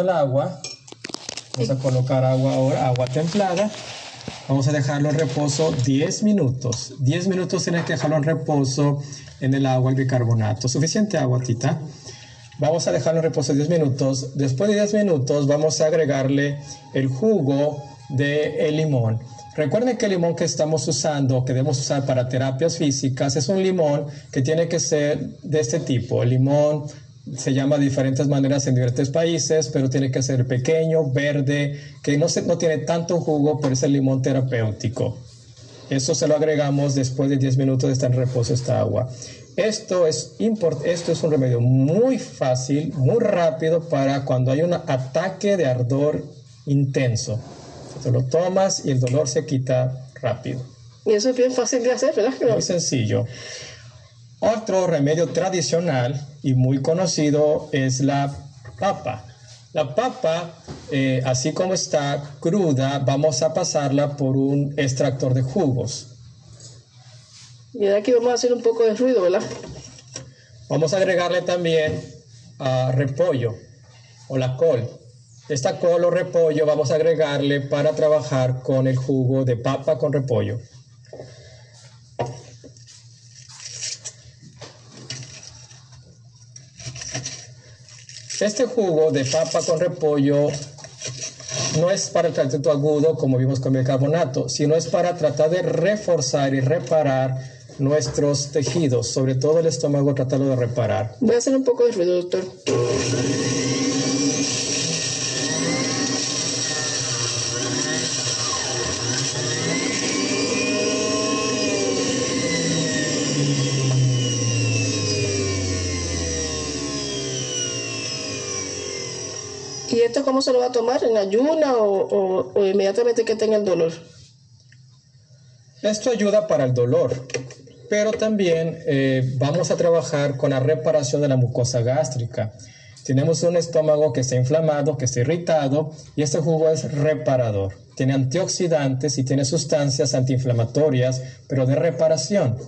el agua. Vamos a colocar agua ahora, agua templada. Vamos a dejarlo en reposo 10 minutos. 10 minutos tienes que dejarlo en reposo en el agua, el bicarbonato. Suficiente agua, Tita. Vamos a dejarlo en reposo 10 minutos. Después de 10 minutos vamos a agregarle el jugo de el limón. Recuerden que el limón que estamos usando, que debemos usar para terapias físicas, es un limón que tiene que ser de este tipo. El limón se llama de diferentes maneras en diferentes países, pero tiene que ser pequeño, verde, que no, se, no tiene tanto jugo, pero es el limón terapéutico. Eso se lo agregamos después de 10 minutos de estar en reposo esta agua. Esto es, esto es un remedio muy fácil, muy rápido para cuando hay un ataque de ardor intenso. Te lo tomas y el dolor se quita rápido. Y eso es bien fácil de hacer, ¿verdad? Muy sencillo. Otro remedio tradicional y muy conocido es la papa. La papa, eh, así como está cruda, vamos a pasarla por un extractor de jugos. Y aquí vamos a hacer un poco de ruido, ¿verdad? Vamos a agregarle también a repollo o la col. Esta col o repollo vamos a agregarle para trabajar con el jugo de papa con repollo. Este jugo de papa con repollo no es para el tratamiento agudo como vimos con el carbonato, sino es para tratar de reforzar y reparar nuestros tejidos, sobre todo el estómago, tratarlo de reparar. Voy a hacer un poco de ruido, doctor. Cómo se lo va a tomar? ¿En ayuna o, inmediatamente que tenga el dolor? Esto ayuda para el dolor, pero también eh, vamos a trabajar con la reparación de la mucosa gástrica. Tenemos un estómago que está inflamado, que está irritado, y este jugo es reparador. Tiene antioxidantes y tiene sustancias antiinflamatorias, pero de reparación.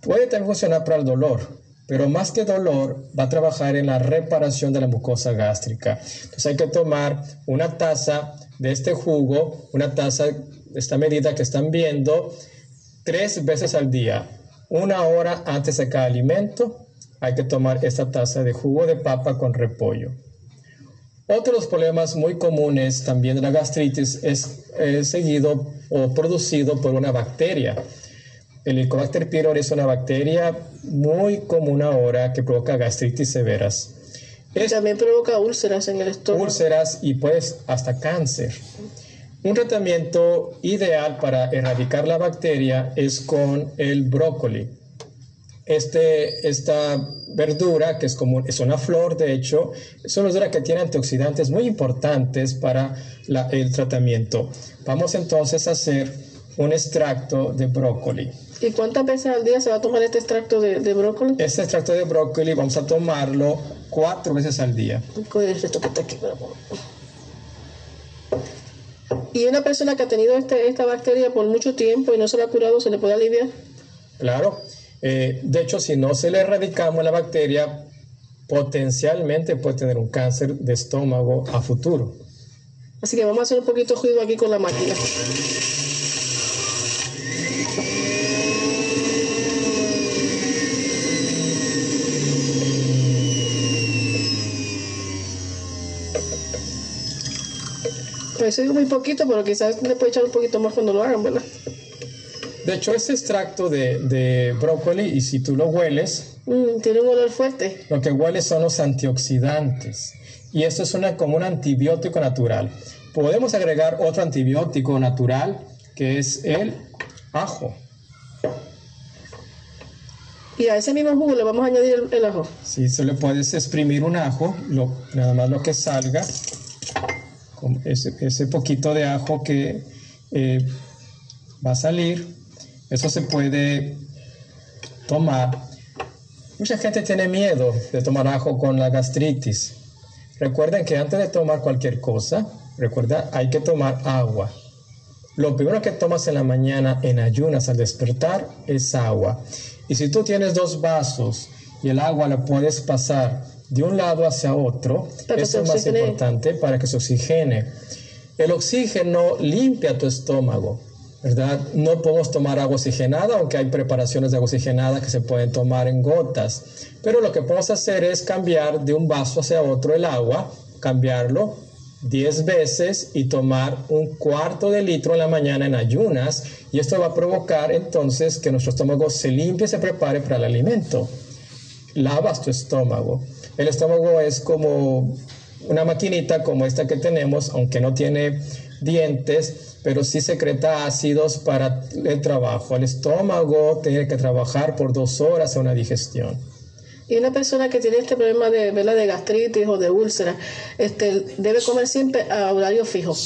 Puede también funcionar para el dolor, pero más que dolor, va a trabajar en la reparación de la mucosa gástrica. Entonces hay que tomar una taza de este jugo, una taza de esta medida que están viendo, tres veces al día, una hora antes de cada alimento, hay que tomar esta taza de jugo de papa con repollo. Otro de los problemas muy comunes también de la gastritis es seguido o producido por una bacteria. El Helicobacter pylori es una bacteria muy común ahora que provoca gastritis severas. También provoca úlceras en el estómago. Úlceras y pues hasta cáncer. Un tratamiento ideal para erradicar la bacteria es con el brócoli. Este, esta verdura, que es, como, es una flor, de hecho, es una verdura que tiene antioxidantes muy importantes para el tratamiento. Vamos entonces a hacer un extracto de brócoli. ¿Y cuántas veces al día se va a tomar este extracto de, brócoli? Este extracto de brócoli vamos a tomarlo cuatro veces al día. ¿Y una persona que ha tenido este, esta bacteria por mucho tiempo y no se la ha curado, se le puede aliviar? Claro. Eh, de hecho, si no se le erradicamos la bacteria, potencialmente puede tener un cáncer de estómago a futuro. Así que vamos a hacer un poquito de ruido aquí con la máquina. Pues digo muy poquito, pero quizás le puede echar un poquito más cuando lo hagan, ¿verdad? De hecho, este extracto de, de brócoli, y si tú lo hueles... Mm, tiene un olor fuerte. Lo que huele son los antioxidantes. Y esto es una, como un antibiótico natural. Podemos agregar otro antibiótico natural, que es el ajo. Y a ese mismo jugo le vamos a añadir el, ajo. Sí, se le puedes exprimir un ajo, lo, nada más lo que salga ese, poquito de ajo que eh, va a salir, eso se puede tomar. Mucha gente tiene miedo de tomar ajo con la gastritis. Recuerden que antes de tomar cualquier cosa, recuerda, hay que tomar agua. Lo primero que tomas en la mañana en ayunas al despertar es agua. Y si tú tienes dos vasos y el agua la puedes pasar de un lado hacia otro. Para Eso es más importante para que se oxigene. El oxígeno limpia tu estómago, ¿verdad? No podemos tomar agua oxigenada, aunque hay preparaciones de agua oxigenada que se pueden tomar en gotas. Pero lo que podemos hacer es cambiar de un vaso hacia otro el agua, cambiarlo 10 veces y tomar un cuarto de litro en la mañana en ayunas. Y esto va a provocar entonces que nuestro estómago se limpie y se prepare para el alimento lavas tu estómago. El estómago es como una maquinita como esta que tenemos, aunque no tiene dientes, pero sí secreta ácidos para el trabajo. El estómago tiene que trabajar por dos horas en una digestión. Y una persona que tiene este problema de, ¿verdad? de gastritis o de úlcera, este, debe comer siempre a horario fijo.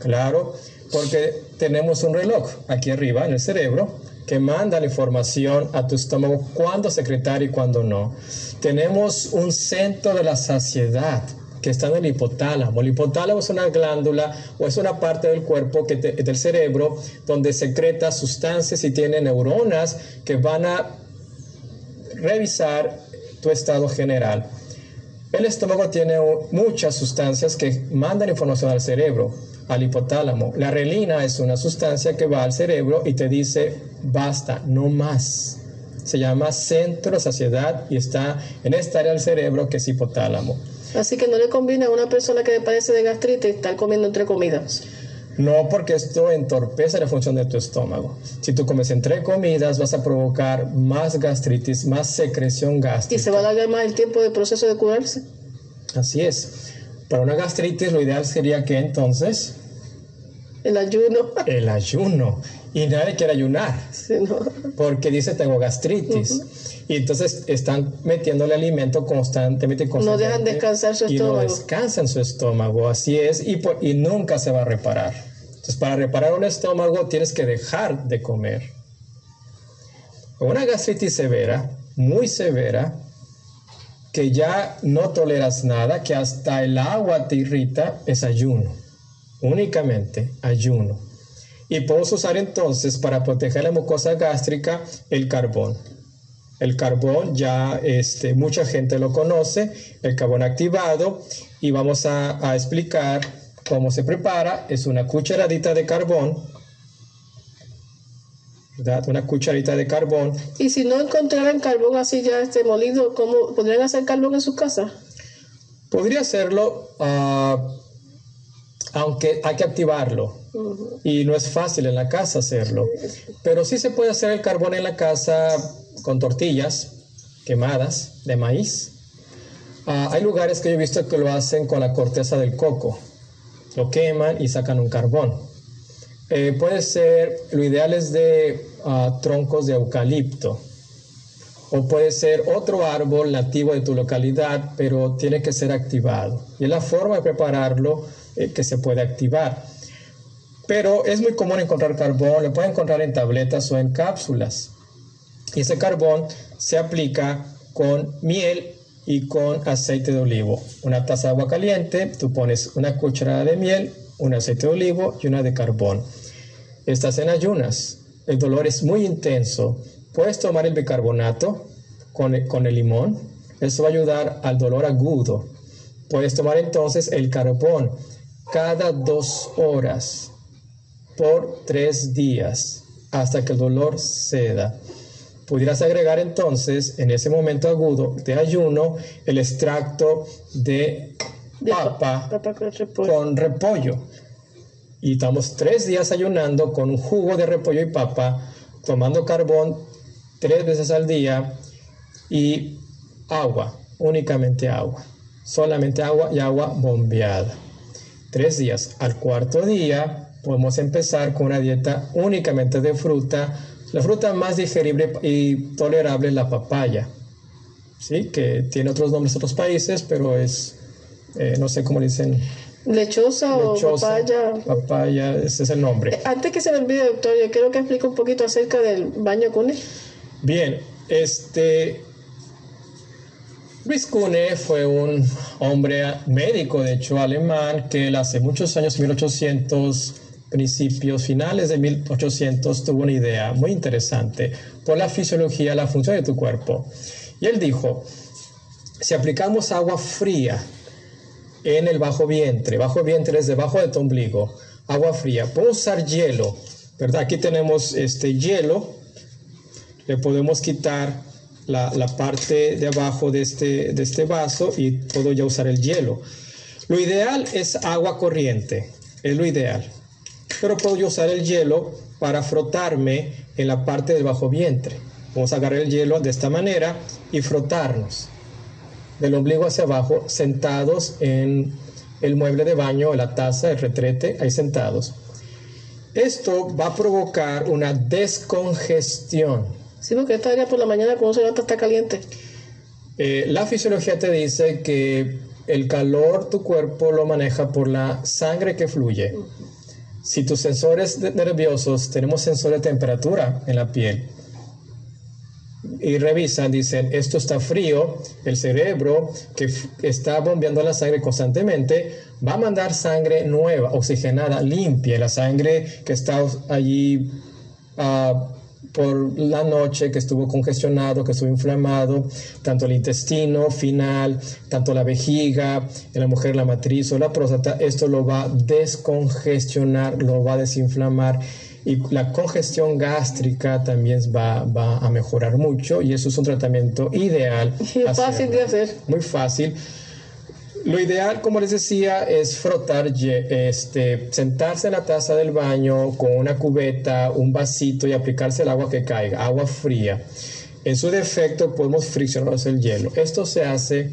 Claro, porque tenemos un reloj aquí arriba en el cerebro que manda la información a tu estómago cuándo secretar y cuándo no. Tenemos un centro de la saciedad que está en el hipotálamo. El hipotálamo es una glándula o es una parte del cuerpo que te- del cerebro donde secreta sustancias y tiene neuronas que van a revisar tu estado general. El estómago tiene muchas sustancias que mandan información al cerebro, al hipotálamo. La relina es una sustancia que va al cerebro y te dice, basta, no más. Se llama centro saciedad y está en esta área del cerebro que es hipotálamo. Así que no le conviene a una persona que padece de gastritis estar comiendo entre comidas. No porque esto entorpece la función de tu estómago. Si tú comes entre comidas, vas a provocar más gastritis, más secreción Y gástrica. se va a alargar más el tiempo de proceso de curarse. Así es. Para una gastritis, lo ideal sería que entonces El ayuno. el ayuno. Y nadie quiere ayunar Sí, no. porque dice tengo gastritis. Y entonces están metiéndole alimento constantemente, No dejan constantemente, descansar su Y no estómago. descansan su estómago, así es, y, por- y nunca se va a reparar. Entonces, para reparar un estómago tienes que dejar de comer. Una gastritis severa, muy severa, que ya no toleras nada, que hasta el agua te irrita, es ayuno. Únicamente ayuno. Y podemos usar entonces para proteger la mucosa gástrica el carbón. El carbón ya este, mucha gente lo conoce, el carbón activado, y vamos a, a explicar cómo se prepara. Es una cucharadita de carbón, ¿verdad? Una cucharadita de carbón. Y si no encontraran carbón así ya este molido, ¿cómo podrían hacer carbón en sus casas? Podría hacerlo, ah, aunque hay que activarlo. Y no es fácil en la casa hacerlo. Pero sí se puede hacer el carbón en la casa con tortillas quemadas de maíz. Ah, hay lugares que yo he visto que lo hacen con la corteza del coco. Lo queman y sacan un carbón. Eh, puede ser, lo ideal es de ah, troncos de eucalipto. O puede ser otro árbol nativo de tu localidad, pero tiene que ser activado. Y es la forma de prepararlo eh, que se puede activar. Pero es muy común encontrar carbón, lo pueden encontrar en tabletas o en cápsulas. Y ese carbón se aplica con miel y con aceite de olivo. Una taza de agua caliente, tú pones una cucharada de miel, un aceite de olivo y una de carbón. Estás en ayunas, el dolor es muy intenso. Puedes tomar el bicarbonato con el, con el limón, eso va a ayudar al dolor agudo. Puedes tomar entonces el carbón cada dos horas por tres días hasta que el dolor ceda. Pudieras agregar entonces en ese momento agudo de ayuno el extracto de De pa- papa papa con repollo. con repollo. Y estamos tres días ayunando con un jugo de repollo y papa, tomando carbón tres veces al día y agua, únicamente agua, solamente agua y agua bombeada. Tres días. Al cuarto día podemos empezar con una dieta únicamente de fruta. La fruta más digerible y tolerable es la papaya, ¿sí? que tiene otros nombres en otros países, pero es, eh, no sé cómo le dicen, Lechosa, lechosa, o papaya. papaya, ese es el nombre. Antes que se me olvide, doctor, yo quiero que explique un poquito acerca del baño cune. Bien, este Luis Kuhne fue un hombre médico, de hecho, alemán, que hace muchos años, 1800, principios, finales de 1800, tuvo una idea muy interesante por la fisiología, la función de tu cuerpo. Y él dijo, si aplicamos agua fría en el bajo vientre, bajo vientre es debajo de tu ombligo, agua fría, puedo usar hielo, ¿verdad? Aquí tenemos este hielo, le podemos quitar la, parte de abajo de este, de este vaso y puedo ya usar el hielo. Lo ideal es agua corriente, es lo ideal. Pero puedo usar el hielo para frotarme en la parte del bajo vientre. Vamos a agarrar el hielo de esta manera y frotarnos del ombligo hacia abajo, sentados en el mueble de baño, la taza, el retrete, ahí sentados. Esto va a provocar una descongestión. Sí, porque esta área por la mañana cuando se levanta está caliente. Eh, la fisiología te dice que el calor tu cuerpo lo maneja por la sangre que fluye. Si tus sensores nerviosos, tenemos sensor de temperatura en la piel, y revisan, dicen, esto está frío, el cerebro que está bombeando la sangre constantemente va a mandar sangre nueva, oxigenada, limpia, la sangre que está allí uh, por la noche, que estuvo congestionado, que estuvo inflamado, tanto el intestino final, tanto la vejiga, en la mujer la matriz o la próstata, esto lo va a descongestionar, lo va a desinflamar y la congestión gástrica también va, va, a mejorar mucho y eso es un tratamiento ideal. Es fácil de hacer. Muy fácil. Lo ideal, como les decía, es frotar, este, sentarse en la taza del baño con una cubeta, un vasito y aplicarse el agua que caiga, agua fría. En su defecto podemos friccionar el hielo. Esto se hace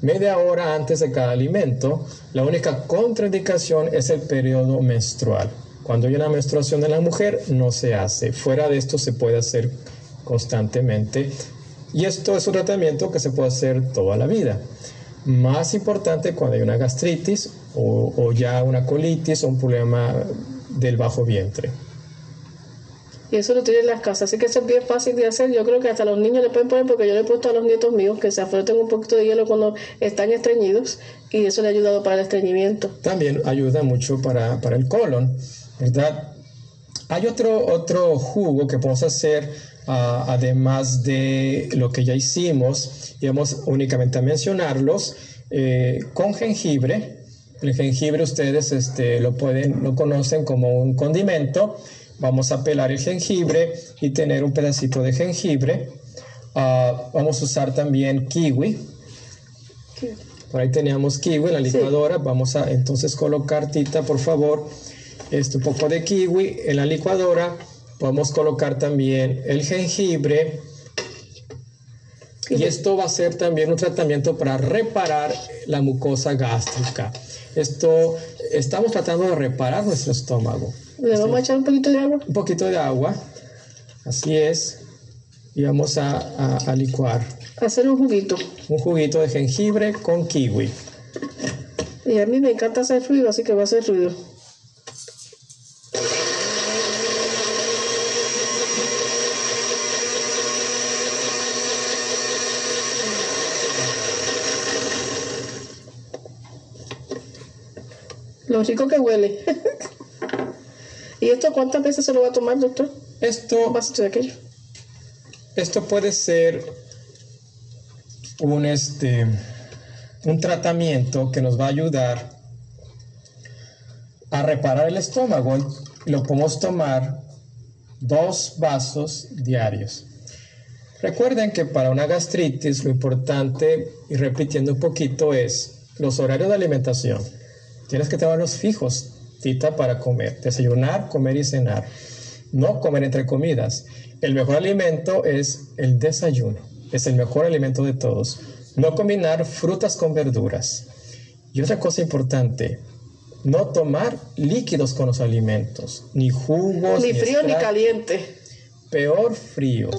media hora antes de cada alimento. La única contraindicación es el periodo menstrual. Cuando hay una menstruación de la mujer, no se hace. Fuera de esto se puede hacer constantemente. Y esto es un tratamiento que se puede hacer toda la vida. Más importante cuando hay una gastritis o, ya una colitis o un problema del bajo vientre. Y eso lo tiene en las casas, así que eso es bien fácil de hacer. Yo creo que hasta los niños le pueden poner, porque yo le he puesto a los nietos míos que se afroten un poquito de hielo cuando están estreñidos y eso le ha ayudado para el estreñimiento. También ayuda mucho para, para el colon. ¿verdad? Hay otro, otro jugo que podemos hacer ah, además de lo que ya hicimos y vamos únicamente a mencionarlos eh, con jengibre. El jengibre ustedes este, lo pueden, lo conocen como un condimento. Vamos a pelar el jengibre y tener un pedacito de jengibre. Ah, vamos a usar también kiwi. Por ahí teníamos kiwi en la licuadora. Vamos a entonces colocar, Tita, por favor, este, un poco de kiwi en la licuadora. Podemos colocar también el jengibre. Y esto va a ser también un tratamiento para reparar la mucosa gástrica. Esto, estamos tratando de reparar nuestro estómago. ¿Le vamos a echar un poquito de agua? Un poquito de agua. Así es. Y vamos a, a, a licuar. Hacer un juguito. Un juguito de jengibre con kiwi. Y a mí me encanta hacer ruido, así que va a hacer ruido. Lo rico que huele. ¿Y esto cuántas veces se lo va a tomar, doctor? Esto, de aquello? esto puede ser un, este, un tratamiento que nos va a ayudar a reparar el estómago. Lo podemos tomar dos vasos diarios. Recuerden que para una gastritis lo importante, y repitiendo un poquito, es los horarios de alimentación. Tienes que tenerlos fijos, Tita, para comer. Desayunar, comer y cenar. No comer entre comidas. El mejor alimento es el desayuno. Es el mejor alimento de todos. No combinar frutas con verduras. Y otra cosa importante, no tomar líquidos con los alimentos, ni jugos. Ni frío ni caliente. Peor frío.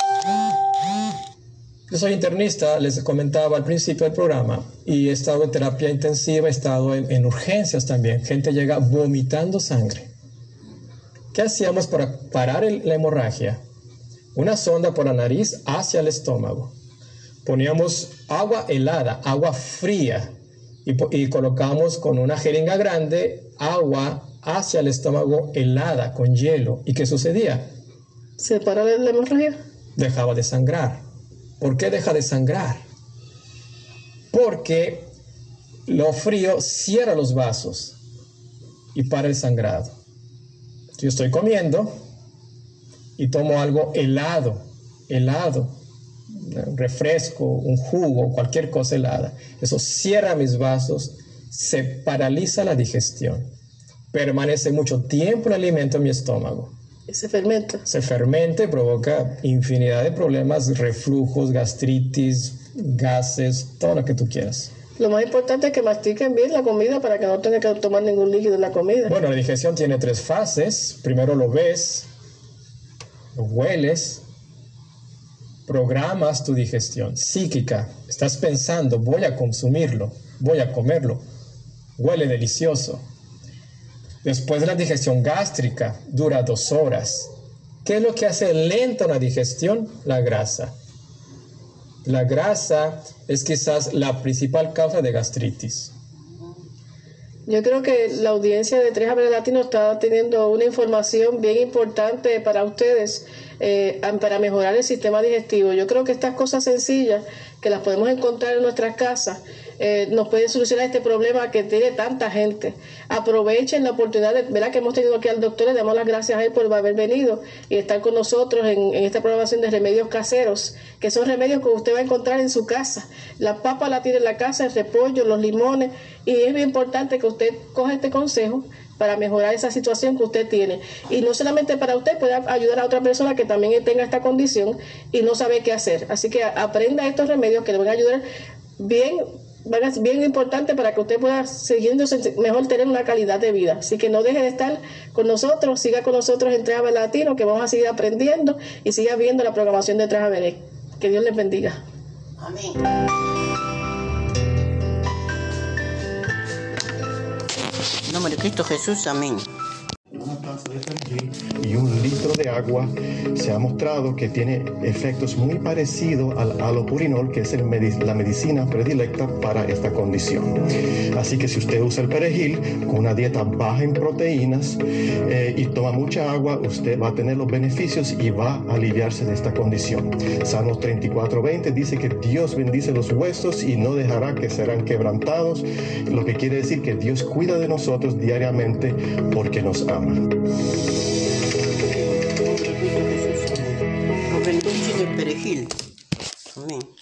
Yo soy internista, les comentaba al principio del programa, y he estado en terapia intensiva, he estado en, urgencias también. Gente llega vomitando sangre. ¿Qué hacíamos para parar la hemorragia? Una sonda por la nariz hacia el estómago. Poníamos agua helada, agua fría, y, y colocamos con una jeringa grande agua hacia el estómago helada, con hielo. ¿Y qué sucedía? ¿Se paró la hemorragia? Dejaba de sangrar. ¿Por qué deja de sangrar? porque lo frío cierra los vasos y para el sangrado. Yo estoy comiendo y tomo algo helado, helado, un refresco, un jugo, cualquier cosa helada. Eso cierra mis vasos, se paraliza la digestión. Permanece mucho tiempo el alimento en mi estómago. Se fermenta. Se fermenta y provoca infinidad de problemas, reflujos, gastritis, gases, todo lo que tú quieras. Lo más importante es que mastiquen bien la comida para que no tengan que tomar ningún líquido en la comida. Bueno, la digestión tiene tres fases. Primero lo ves, lo hueles, programas tu digestión psíquica. Estás pensando, voy a consumirlo, voy a comerlo. Huele delicioso. Después la digestión gástrica dura dos horas. ¿Qué es lo que hace lenta una digestión? La grasa. La grasa es quizás la principal causa de gastritis. Yo creo que la audiencia de Tres Abril Latino está teniendo una información bien importante para ustedes eh, para mejorar el sistema digestivo. Yo creo que estas cosas sencillas que las podemos encontrar en nuestras casas eh, nos pueden solucionar este problema que tiene tanta gente. Aprovechen la oportunidad, de, ¿verdad? Que hemos tenido aquí al doctor, le damos las gracias a él por haber venido y estar con nosotros en, esta programación de remedios caseros, que son remedios que usted va a encontrar en su casa. La papa la tiene en la casa, el repollo, los limones, y es muy importante que usted coja este consejo para mejorar esa situación que usted tiene. Y no solamente para usted, puede ayudar a otra persona que también tenga esta condición y no sabe qué hacer. Así que aprenda estos remedios que le van a ayudar bien bien importante para que usted pueda siguiendo mejor tener una calidad de vida. Así que no deje de estar con nosotros, siga con nosotros en Travel Latino, que vamos a seguir aprendiendo y siga viendo la programación de Travel. Que Dios les bendiga. Amén. nombre de Cristo Jesús, amén y un litro de agua se ha mostrado que tiene efectos muy parecidos al alopurinol, que es el la medicina predilecta para esta condición. Así que si usted usa el perejil con una dieta baja en proteínas eh, y toma mucha agua, usted va a tener los beneficios y va a aliviarse de esta condición. Salmos 34:20 dice que Dios bendice los huesos y no dejará que serán quebrantados, lo que quiere decir que Dios cuida de nosotros diariamente porque nos ama. Los del perejil. Amén.